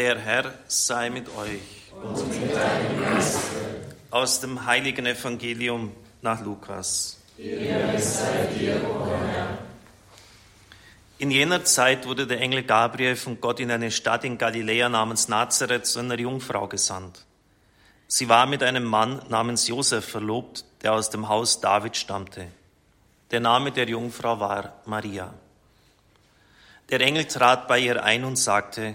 Der Herr sei mit euch. Und mit deinem Geist. Aus dem heiligen Evangelium nach Lukas. In jener Zeit wurde der Engel Gabriel von Gott in eine Stadt in Galiläa namens Nazareth zu einer Jungfrau gesandt. Sie war mit einem Mann namens Josef verlobt, der aus dem Haus David stammte. Der Name der Jungfrau war Maria. Der Engel trat bei ihr ein und sagte,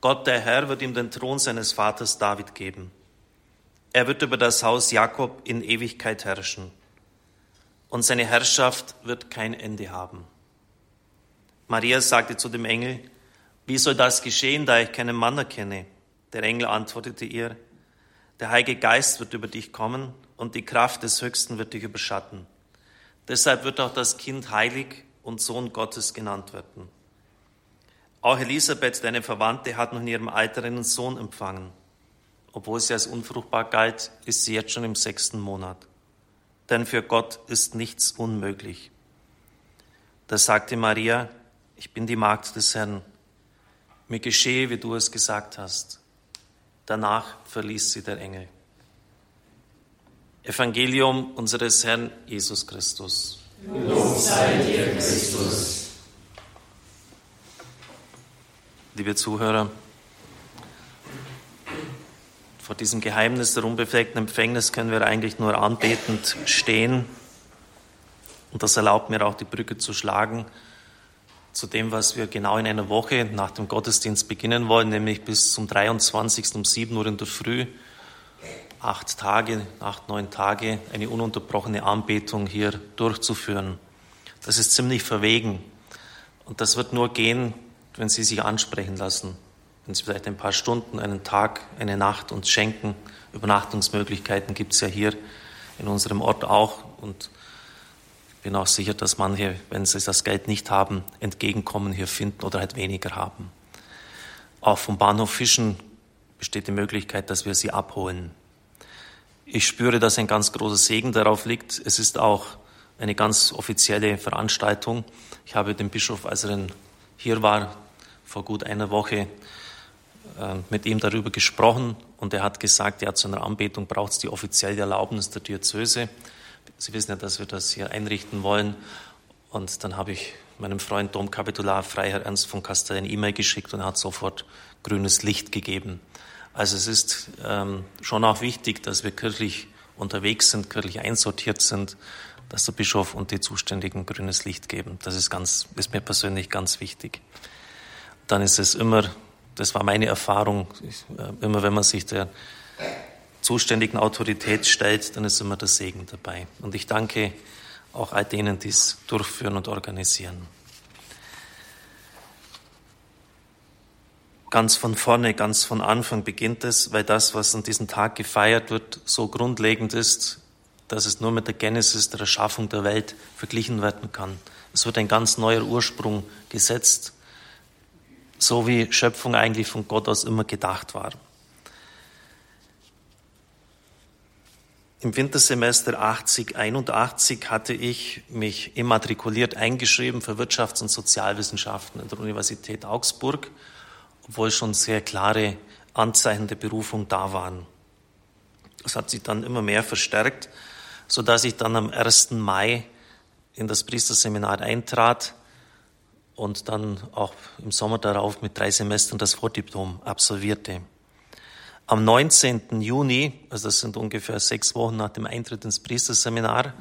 Gott der Herr wird ihm den Thron seines Vaters David geben. Er wird über das Haus Jakob in Ewigkeit herrschen und seine Herrschaft wird kein Ende haben. Maria sagte zu dem Engel, wie soll das geschehen, da ich keinen Mann erkenne? Der Engel antwortete ihr, der Heilige Geist wird über dich kommen und die Kraft des Höchsten wird dich überschatten. Deshalb wird auch das Kind heilig und Sohn Gottes genannt werden. Auch Elisabeth, deine Verwandte, hat noch in ihrem Alter einen Sohn empfangen. Obwohl sie als unfruchtbar galt, ist sie jetzt schon im sechsten Monat. Denn für Gott ist nichts unmöglich. Da sagte Maria, ich bin die Magd des Herrn. Mir geschehe, wie du es gesagt hast. Danach verließ sie der Engel. Evangelium unseres Herrn Jesus Christus. Lob sei dir, Christus. Liebe Zuhörer, vor diesem Geheimnis der unbefleckten Empfängnis können wir eigentlich nur anbetend stehen. Und das erlaubt mir auch die Brücke zu schlagen zu dem, was wir genau in einer Woche nach dem Gottesdienst beginnen wollen, nämlich bis zum 23. um 7 Uhr in der Früh acht Tage, acht, neun Tage eine ununterbrochene Anbetung hier durchzuführen. Das ist ziemlich verwegen. Und das wird nur gehen, wenn Sie sich ansprechen lassen. Wenn Sie vielleicht ein paar Stunden, einen Tag, eine Nacht uns schenken. Übernachtungsmöglichkeiten gibt es ja hier in unserem Ort auch. Und ich bin auch sicher, dass manche, wenn sie das Geld nicht haben, Entgegenkommen hier finden oder halt weniger haben. Auch vom Bahnhof Fischen besteht die Möglichkeit, dass wir sie abholen. Ich spüre, dass ein ganz großer Segen darauf liegt. Es ist auch eine ganz offizielle Veranstaltung. Ich habe den Bischof, als er hier war, vor gut einer Woche äh, mit ihm darüber gesprochen und er hat gesagt, ja, zu einer Anbetung braucht es die offizielle Erlaubnis der Diözese. Sie wissen ja, dass wir das hier einrichten wollen. Und dann habe ich meinem Freund Domkapitular Freiherr Ernst von Kastel eine E-Mail geschickt und er hat sofort grünes Licht gegeben. Also es ist ähm, schon auch wichtig, dass wir kirchlich unterwegs sind, kirchlich einsortiert sind, dass der Bischof und die Zuständigen grünes Licht geben. Das ist, ganz, ist mir persönlich ganz wichtig. Dann ist es immer, das war meine Erfahrung, äh, immer wenn man sich der zuständigen Autorität stellt, dann ist immer der Segen dabei. Und ich danke auch all denen, die es durchführen und organisieren. ganz von vorne, ganz von Anfang beginnt es, weil das, was an diesem Tag gefeiert wird, so grundlegend ist, dass es nur mit der Genesis der Erschaffung der Welt verglichen werden kann. Es wird ein ganz neuer Ursprung gesetzt, so wie Schöpfung eigentlich von Gott aus immer gedacht war. Im Wintersemester 80, 81 hatte ich mich immatrikuliert eingeschrieben für Wirtschafts- und Sozialwissenschaften in der Universität Augsburg obwohl schon sehr klare Anzeichen der Berufung da waren. Das hat sich dann immer mehr verstärkt, so dass ich dann am 1. Mai in das Priesterseminar eintrat und dann auch im Sommer darauf mit drei Semestern das Vordiplom absolvierte. Am 19. Juni, also das sind ungefähr sechs Wochen nach dem Eintritt ins Priesterseminar,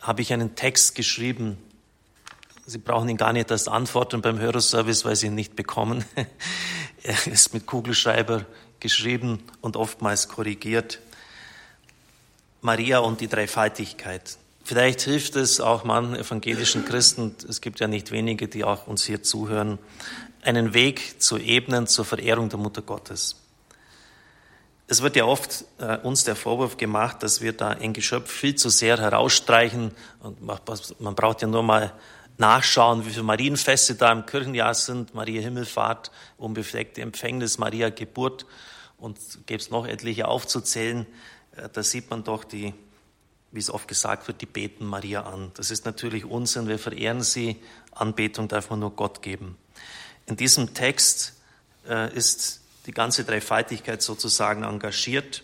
habe ich einen Text geschrieben Sie brauchen ihn gar nicht erst antworten beim Hörerservice, weil Sie ihn nicht bekommen. er ist mit Kugelschreiber geschrieben und oftmals korrigiert. Maria und die Dreifaltigkeit. Vielleicht hilft es auch manchen evangelischen Christen, es gibt ja nicht wenige, die auch uns hier zuhören, einen Weg zu ebnen zur Verehrung der Mutter Gottes. Es wird ja oft äh, uns der Vorwurf gemacht, dass wir da ein Geschöpf viel zu sehr herausstreichen. Und man braucht ja nur mal nachschauen, wie viele Marienfeste da im Kirchenjahr sind. Maria Himmelfahrt, unbefleckte Empfängnis, Maria Geburt und gäbe es noch etliche aufzuzählen. Äh, da sieht man doch die, wie es oft gesagt wird, die beten Maria an. Das ist natürlich Unsinn. Wir verehren sie. Anbetung darf man nur Gott geben. In diesem Text äh, ist die ganze Dreifaltigkeit sozusagen engagiert.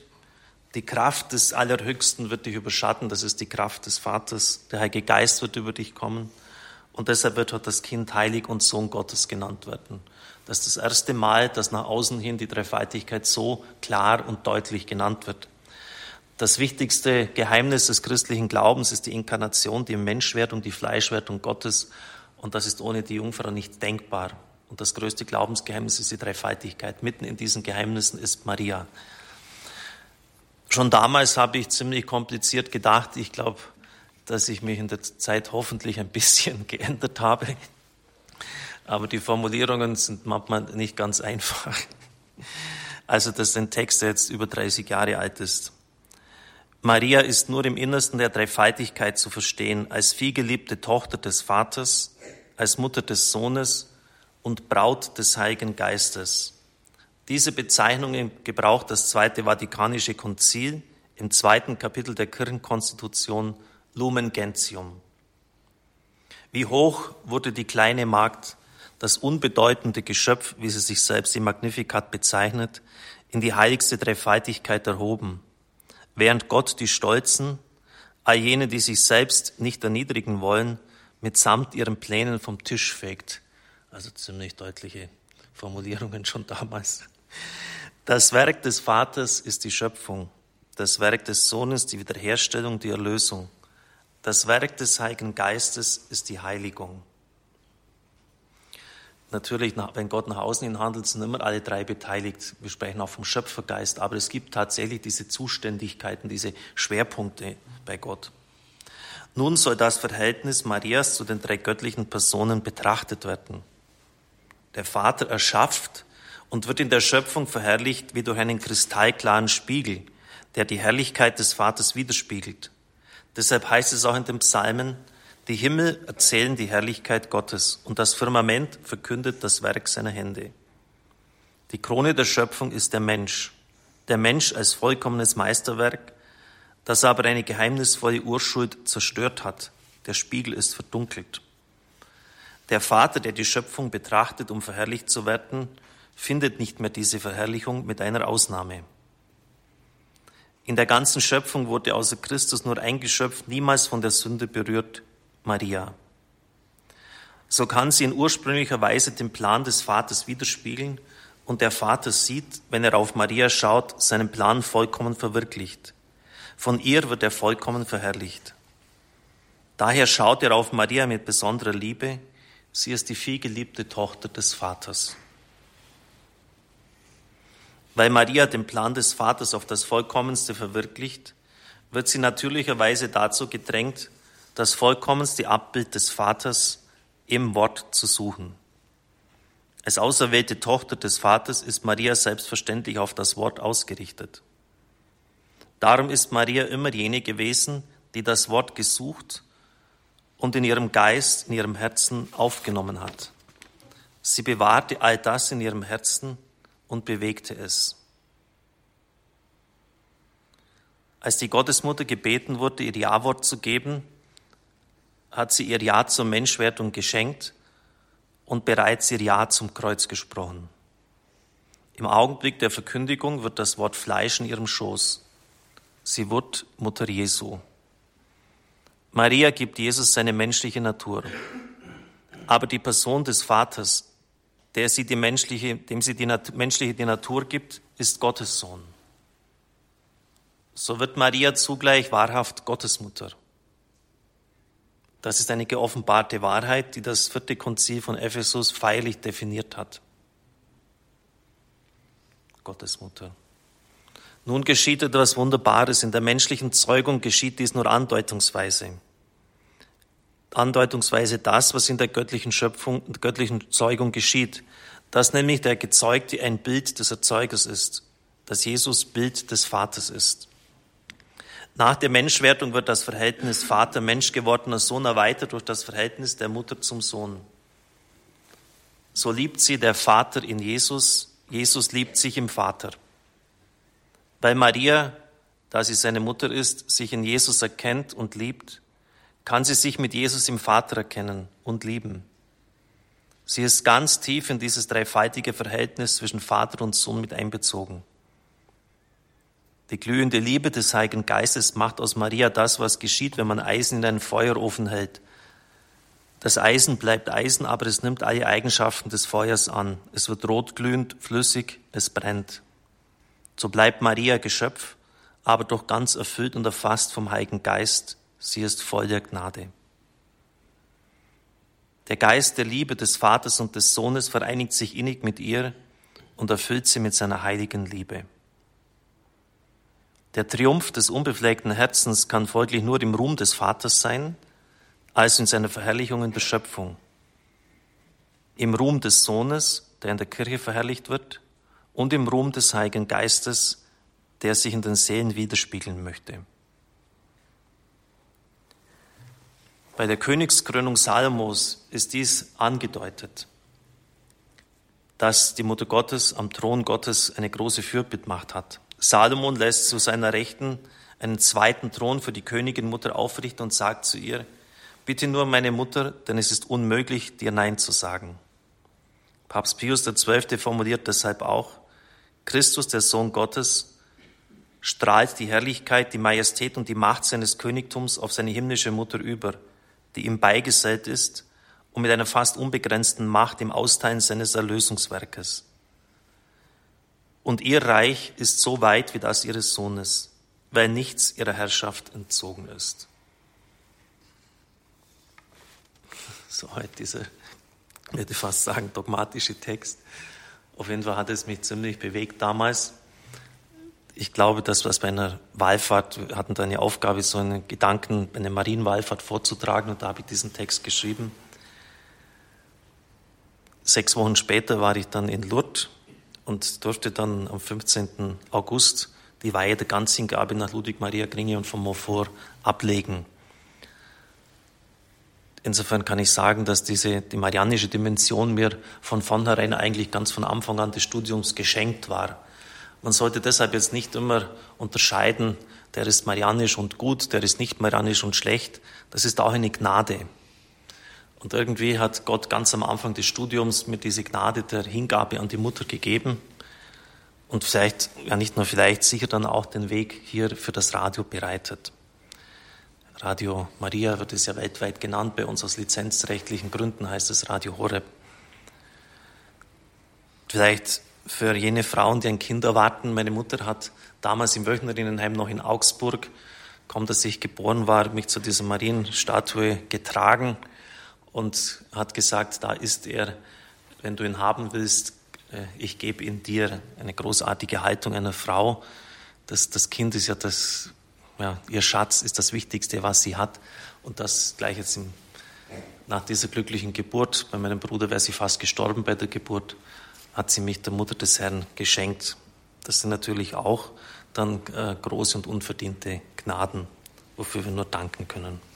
Die Kraft des Allerhöchsten wird dich überschatten, das ist die Kraft des Vaters. Der Heilige Geist wird über dich kommen. Und deshalb wird heute das Kind heilig und Sohn Gottes genannt werden. Das ist das erste Mal, dass nach außen hin die Dreifaltigkeit so klar und deutlich genannt wird. Das wichtigste Geheimnis des christlichen Glaubens ist die Inkarnation, die Menschwerdung, die Fleischwerdung Gottes. Und das ist ohne die Jungfrau nicht denkbar. Und das größte Glaubensgeheimnis ist die Dreifaltigkeit. Mitten in diesen Geheimnissen ist Maria. Schon damals habe ich ziemlich kompliziert gedacht. Ich glaube, dass ich mich in der Zeit hoffentlich ein bisschen geändert habe. Aber die Formulierungen sind manchmal nicht ganz einfach. Also, dass ein Text, jetzt über 30 Jahre alt ist. Maria ist nur im Innersten der Dreifaltigkeit zu verstehen, als vielgeliebte Tochter des Vaters, als Mutter des Sohnes und Braut des Heiligen Geistes. Diese Bezeichnungen gebraucht das Zweite Vatikanische Konzil im zweiten Kapitel der Kirchenkonstitution Lumen Gentium. Wie hoch wurde die kleine Magd, das unbedeutende Geschöpf, wie sie sich selbst im Magnificat bezeichnet, in die heiligste Dreifaltigkeit erhoben, während Gott die Stolzen, all jene, die sich selbst nicht erniedrigen wollen, mitsamt ihren Plänen vom Tisch fegt. Also ziemlich deutliche Formulierungen schon damals. Das Werk des Vaters ist die Schöpfung, das Werk des Sohnes die Wiederherstellung, die Erlösung. Das Werk des Heiligen Geistes ist die Heiligung. Natürlich, wenn Gott nach außen hin handelt, sind immer alle drei beteiligt. Wir sprechen auch vom Schöpfergeist, aber es gibt tatsächlich diese Zuständigkeiten, diese Schwerpunkte bei Gott. Nun soll das Verhältnis Marias zu den drei göttlichen Personen betrachtet werden. Der Vater erschafft und wird in der Schöpfung verherrlicht wie durch einen kristallklaren Spiegel, der die Herrlichkeit des Vaters widerspiegelt. Deshalb heißt es auch in den Psalmen, die Himmel erzählen die Herrlichkeit Gottes und das Firmament verkündet das Werk seiner Hände. Die Krone der Schöpfung ist der Mensch, der Mensch als vollkommenes Meisterwerk, das aber eine geheimnisvolle Urschuld zerstört hat. Der Spiegel ist verdunkelt. Der Vater, der die Schöpfung betrachtet, um verherrlicht zu werden, findet nicht mehr diese Verherrlichung mit einer Ausnahme. In der ganzen Schöpfung wurde außer Christus nur ein Geschöpf niemals von der Sünde berührt, Maria. So kann sie in ursprünglicher Weise den Plan des Vaters widerspiegeln und der Vater sieht, wenn er auf Maria schaut, seinen Plan vollkommen verwirklicht. Von ihr wird er vollkommen verherrlicht. Daher schaut er auf Maria mit besonderer Liebe, Sie ist die vielgeliebte Tochter des Vaters. Weil Maria den Plan des Vaters auf das Vollkommenste verwirklicht, wird sie natürlicherweise dazu gedrängt, das vollkommenste Abbild des Vaters im Wort zu suchen. Als auserwählte Tochter des Vaters ist Maria selbstverständlich auf das Wort ausgerichtet. Darum ist Maria immer jene gewesen, die das Wort gesucht und in ihrem Geist, in ihrem Herzen aufgenommen hat. Sie bewahrte all das in ihrem Herzen und bewegte es. Als die Gottesmutter gebeten wurde, ihr Ja-Wort zu geben, hat sie ihr Ja zur Menschwertung geschenkt und bereits ihr Ja zum Kreuz gesprochen. Im Augenblick der Verkündigung wird das Wort Fleisch in ihrem Schoß. Sie wird Mutter Jesu. Maria gibt Jesus seine menschliche Natur. Aber die Person des Vaters, der sie die menschliche, dem sie die menschliche die Natur gibt, ist Gottes Sohn. So wird Maria zugleich wahrhaft Gottesmutter. Das ist eine geoffenbarte Wahrheit, die das vierte Konzil von Ephesus feierlich definiert hat. Gottesmutter. Nun geschieht etwas Wunderbares. In der menschlichen Zeugung geschieht dies nur andeutungsweise. Andeutungsweise das, was in der göttlichen Schöpfung, der göttlichen Zeugung geschieht. Dass nämlich der Gezeugte ein Bild des Erzeugers ist. dass Jesus Bild des Vaters ist. Nach der Menschwertung wird das Verhältnis Vater-Mensch gewordener Sohn erweitert durch das Verhältnis der Mutter zum Sohn. So liebt sie der Vater in Jesus, Jesus liebt sich im Vater. Weil Maria, da sie seine Mutter ist, sich in Jesus erkennt und liebt, kann sie sich mit Jesus im Vater erkennen und lieben. Sie ist ganz tief in dieses dreifaltige Verhältnis zwischen Vater und Sohn mit einbezogen. Die glühende Liebe des Heiligen Geistes macht aus Maria das, was geschieht, wenn man Eisen in einen Feuerofen hält. Das Eisen bleibt Eisen, aber es nimmt alle Eigenschaften des Feuers an. Es wird rotglühend, flüssig, es brennt. So bleibt Maria Geschöpf, aber doch ganz erfüllt und erfasst vom Heiligen Geist. Sie ist voll der Gnade. Der Geist der Liebe des Vaters und des Sohnes vereinigt sich innig mit ihr und erfüllt sie mit seiner heiligen Liebe. Der Triumph des unbefleckten Herzens kann folglich nur im Ruhm des Vaters sein, als in seiner Verherrlichung in der Schöpfung. Im Ruhm des Sohnes, der in der Kirche verherrlicht wird, und im Ruhm des Heiligen Geistes, der sich in den Seelen widerspiegeln möchte. Bei der Königskrönung Salomos ist dies angedeutet, dass die Mutter Gottes am Thron Gottes eine große Fürbittmacht hat. Salomon lässt zu seiner Rechten einen zweiten Thron für die Königinmutter aufrichten und sagt zu ihr, bitte nur meine Mutter, denn es ist unmöglich, dir Nein zu sagen. Papst Pius XII. formuliert deshalb auch, Christus, der Sohn Gottes, strahlt die Herrlichkeit, die Majestät und die Macht seines Königtums auf seine himmlische Mutter über, die ihm beigesellt ist und mit einer fast unbegrenzten Macht im Austeilen seines Erlösungswerkes und ihr Reich ist so weit wie das ihres Sohnes, weil nichts ihrer Herrschaft entzogen ist. So halt dieser, ich würde fast sagen, dogmatische Text. Auf jeden Fall hat es mich ziemlich bewegt damals. Ich glaube, dass wir bei einer Wallfahrt, wir hatten da eine Aufgabe, so einen Gedanken, eine Marienwallfahrt vorzutragen und da habe ich diesen Text geschrieben. Sechs Wochen später war ich dann in Lourdes und durfte dann am 15. August die Weihe der Ganzhingabe nach Ludwig Maria Gringe und von Montfort ablegen. Insofern kann ich sagen, dass diese, die marianische Dimension mir von vornherein eigentlich ganz von Anfang an des Studiums geschenkt war. Man sollte deshalb jetzt nicht immer unterscheiden, der ist marianisch und gut, der ist nicht marianisch und schlecht. Das ist auch eine Gnade. Und irgendwie hat Gott ganz am Anfang des Studiums mir diese Gnade der Hingabe an die Mutter gegeben und vielleicht, ja nicht nur vielleicht, sicher dann auch den Weg hier für das Radio bereitet. Radio Maria wird es ja weltweit genannt, bei uns aus lizenzrechtlichen Gründen heißt es Radio Horeb. Vielleicht für jene Frauen, die ein Kind erwarten, meine Mutter hat damals im Wöchnerinnenheim noch in Augsburg, kaum dass ich geboren war, mich zu dieser Marienstatue getragen und hat gesagt, da ist er, wenn du ihn haben willst, äh, ich gebe ihn dir. Eine großartige Haltung einer Frau. Das, das Kind ist ja das, ja, ihr Schatz ist das Wichtigste, was sie hat. Und das gleich jetzt im, nach dieser glücklichen Geburt, bei meinem Bruder wäre sie fast gestorben bei der Geburt, hat sie mich der Mutter des Herrn geschenkt. Das sind natürlich auch dann äh, große und unverdiente Gnaden, wofür wir nur danken können.